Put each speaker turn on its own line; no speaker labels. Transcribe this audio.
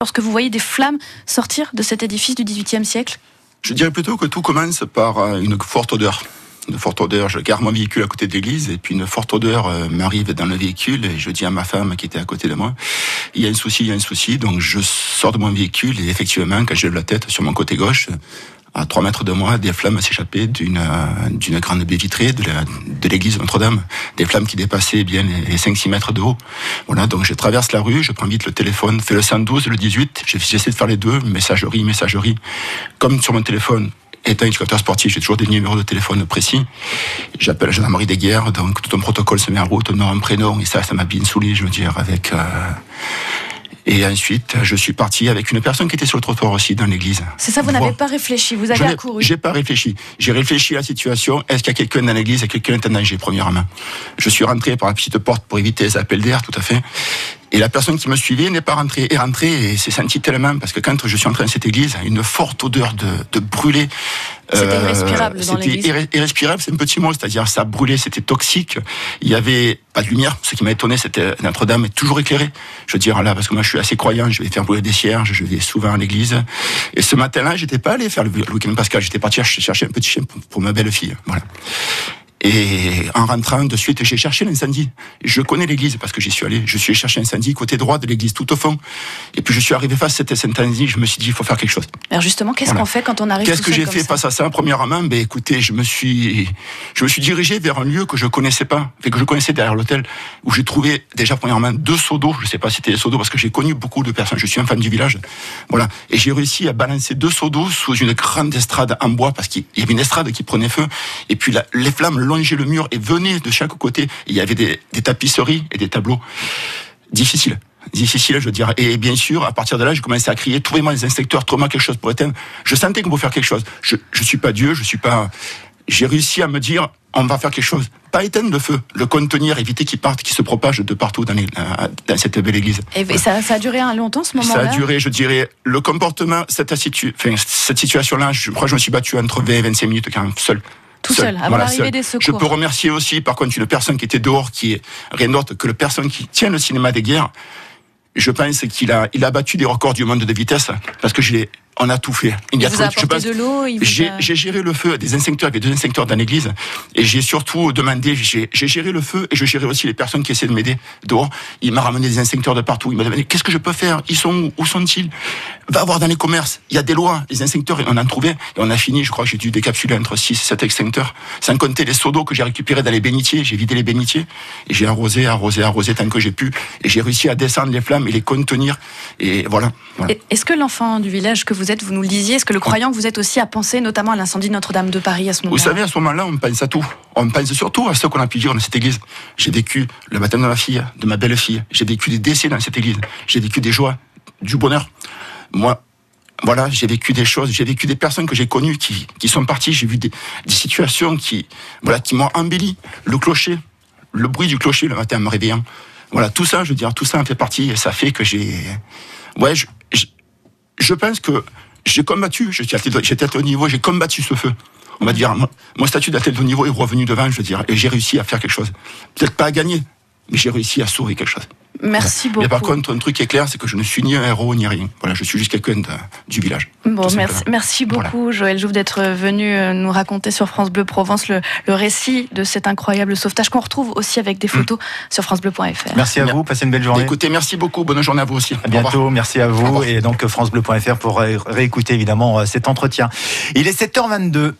lorsque vous voyez des flammes sortir de cet édifice du XVIIIe siècle
Je dirais plutôt que tout commence par euh, une forte odeur. Une forte odeur, je garde mon véhicule à côté de l'église et puis une forte odeur euh, m'arrive dans le véhicule et je dis à ma femme qui était à côté de moi, il y a un souci, il y a un souci. Donc je sors de mon véhicule et effectivement, quand lève la tête sur mon côté gauche, à 3 mètres de moi, des flammes s'échappaient d'une euh, d'une grande baie vitrée de la- de l'église Notre-Dame. Des flammes qui dépassaient bien les 5-6 mètres de haut. Voilà, donc je traverse la rue, je prends vite le téléphone, fais le 112, le 18, j'ai- j'essaie de faire les deux, messagerie, messagerie. Comme sur mon téléphone, étant éducateur sportif, j'ai toujours des numéros de téléphone précis. J'appelle la gendarmerie des guerres, donc tout un protocole se met en route, nom, prénom, et ça, ça m'a bien saoulé, je veux dire, avec... euh, Et ensuite, je suis parti avec une personne qui était sur le trottoir aussi dans l'église.
C'est ça, vous n'avez pas réfléchi, vous avez accouru.
J'ai pas réfléchi. J'ai réfléchi à la situation. Est-ce qu'il y a quelqu'un dans l'église et quelqu'un est en danger, premièrement? Je suis rentré par la petite porte pour éviter les appels d'air, tout à fait. Et la personne qui me suivait n'est pas rentrée, est rentrée et s'est sentie tellement, parce que quand je suis entré dans cette église, une forte odeur de, de brûlé.
C'était irrespirable dans
C'était irrespirable, c'est un petit mot, c'est-à-dire ça brûlait, c'était toxique. Il y avait pas de lumière. Ce qui m'a étonné, c'était Notre-Dame est toujours éclairée. Je veux dire là, parce que moi je suis assez croyant, je vais faire brûler des cierges, je vais souvent à l'église. Et ce matin-là, j'étais pas allé faire le week-end pascal, j'étais parti ch- chercher un petit chien pour, pour ma belle-fille. Voilà. Et en rentrant de suite, j'ai cherché l'incendie. Je connais l'église parce que j'y suis allé. Je suis allé chercher l'incendie côté droit de l'église, tout au fond. Et puis je suis arrivé face à cet incendie. Je me suis dit, il faut faire quelque chose.
Alors justement, qu'est-ce
Voilà.
qu'on fait quand on arrive
Qu'est-ce que j'ai fait face à ça? Premièrement, ben écoutez, je me suis, je me suis dirigé vers un lieu que je connaissais pas, fait que je connaissais derrière l'hôtel, où j'ai trouvé déjà premièrement deux seaux d'eau. Je sais pas si c'était des seaux d'eau parce que j'ai connu beaucoup de personnes. Je suis un fan du village, voilà. Et j'ai réussi à balancer deux seaux d'eau sous une grande estrade en bois parce qu'il y avait une estrade qui prenait feu. Et puis la- les flammes longeaient le mur et venaient de chaque côté. Et il y avait des, des tapisseries et des tableaux difficiles. Difficile, je veux dire. Et bien sûr, à partir de là, j'ai commencé à crier, trouvez-moi des inspecteurs, trouvez-moi quelque chose pour éteindre. Je sentais qu'on pouvait faire quelque chose. Je, je suis pas Dieu, je suis pas, j'ai réussi à me dire, on va faire quelque chose. Pas éteindre le feu, le contenir, éviter qu'il parte, qu'il se propage de partout dans, les- dans cette belle église.
Et ça, ça a duré un longtemps ce
Ça
moment-là
a duré, je dirais, le comportement, cette, situ- enfin, cette situation-là, je crois que je me suis battu entre 20 et 25 minutes quand même, seul.
Tout seul, avant l'arrivée des
Je peux remercier aussi, par contre, une personne qui était dehors, qui est rien d'autre que la personne qui tient le cinéma des guerres. Je pense qu'il a, il a battu des records du monde de vitesse, parce que je l'ai, on a tout fait.
Il
a
vous a apporté de l'eau,
j'ai
a-
j'ai géré le feu des instincteurs, il y avait deux instincteurs dans l'église, et j'ai surtout demandé, j'ai géré le feu et je gérais aussi les personnes qui essaient de m'aider dehors. Il m'a ramené des instincteurs de partout. Il m'a demandé qu'est-ce que je peux faire? Ils sont où? Où sont-ils? Va voir dans les commerces. Il y a des lois, les instincteurs, on en trouvait et on a fini. Je crois que j'ai dû décapsuler entre 6 et 7 extincteurs, sans compter les seaux d'eau que j'ai récupérés dans les bénitiers. J'ai vidé les bénitiers et j'ai arrosé, arrosé, arrosé tant que j'ai pu, et j'ai réussi à descendre les flammes et les contenir. Et voilà.
Est-ce que l'enfant du village que vous êtes, vous nous le disiez, est-ce que le croyant que vous êtes aussi a pensé notamment à l'incendie de Notre-Dame de Paris à ce
Vous
moment-là
savez, à ce moment-là, on pense à tout. On pense surtout à ce qu'on a pu dire dans cette église. J'ai vécu le baptême de ma fille, de ma belle-fille. J'ai vécu des décès dans cette église. J'ai vécu des joies, du bonheur. Moi, voilà, j'ai vécu des choses. J'ai vécu des personnes que j'ai connues qui, qui sont parties. J'ai vu des, des situations qui, voilà, qui m'ont embelli. Le clocher, le bruit du clocher le matin en me réveillant. Voilà, tout ça, je veux dire, tout ça en fait partie et ça fait que j'ai, ouais, je, je, pense que j'ai combattu, j'étais à niveau, j'ai combattu ce feu. On va dire, mon- statut d'athlète de niveau est revenu devant, je veux dire, et j'ai réussi à faire quelque chose. Peut-être pas à gagner, mais j'ai réussi à sauver quelque chose.
Merci beaucoup.
Mais par contre, un truc qui est clair, c'est que je ne suis ni un héros ni rien. Voilà, je suis juste quelqu'un du village.
Bon, merci, merci
Voilà.
beaucoup, Joël Jouve, d'être venu euh, nous raconter sur France Bleu Provence le, le récit de cet incroyable sauvetage qu'on retrouve aussi avec des photos sur FranceBleu.fr.
Merci à vous, passez une belle journée.
Écoutez, merci beaucoup, bonne journée à vous aussi.
À bientôt, merci à vous et donc francebleu.fr pour ré- réécouter évidemment euh, cet entretien. Il est 7h22.